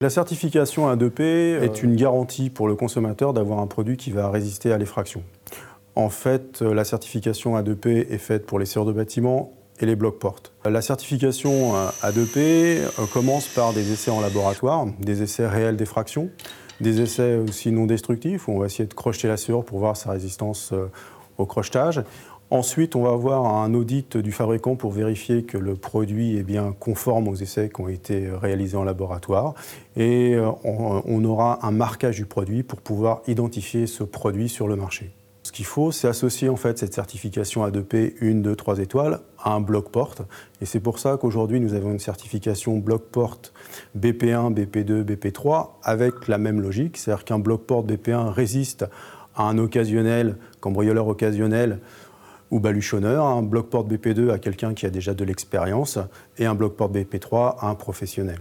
La certification A2P est une garantie pour le consommateur d'avoir un produit qui va résister à l'effraction. En fait, la certification A2P est faite pour les serres de bâtiment et les blocs portes. La certification A2P commence par des essais en laboratoire, des essais réels d'effraction, des essais aussi non destructifs où on va essayer de crocheter la serre pour voir sa résistance euh, au crochetage. Ensuite, on va avoir un audit du fabricant pour vérifier que le produit est bien conforme aux essais qui ont été réalisés en laboratoire. Et euh, on aura un marquage du produit pour pouvoir identifier ce produit sur le marché. Ce qu'il faut, c'est associer en fait cette certification A2P 1, 2, 3 étoiles à un bloc porte. Et c'est pour ça qu'aujourd'hui, nous avons une certification bloc porte BP1, BP2, BP3 avec la même logique. C'est-à-dire qu'un bloc porte BP1 résiste à un occasionnel, cambrioleur occasionnel ou baluchonneur, un bloc porte BP2 à quelqu'un qui a déjà de l'expérience et un bloc porte BP3 à un professionnel.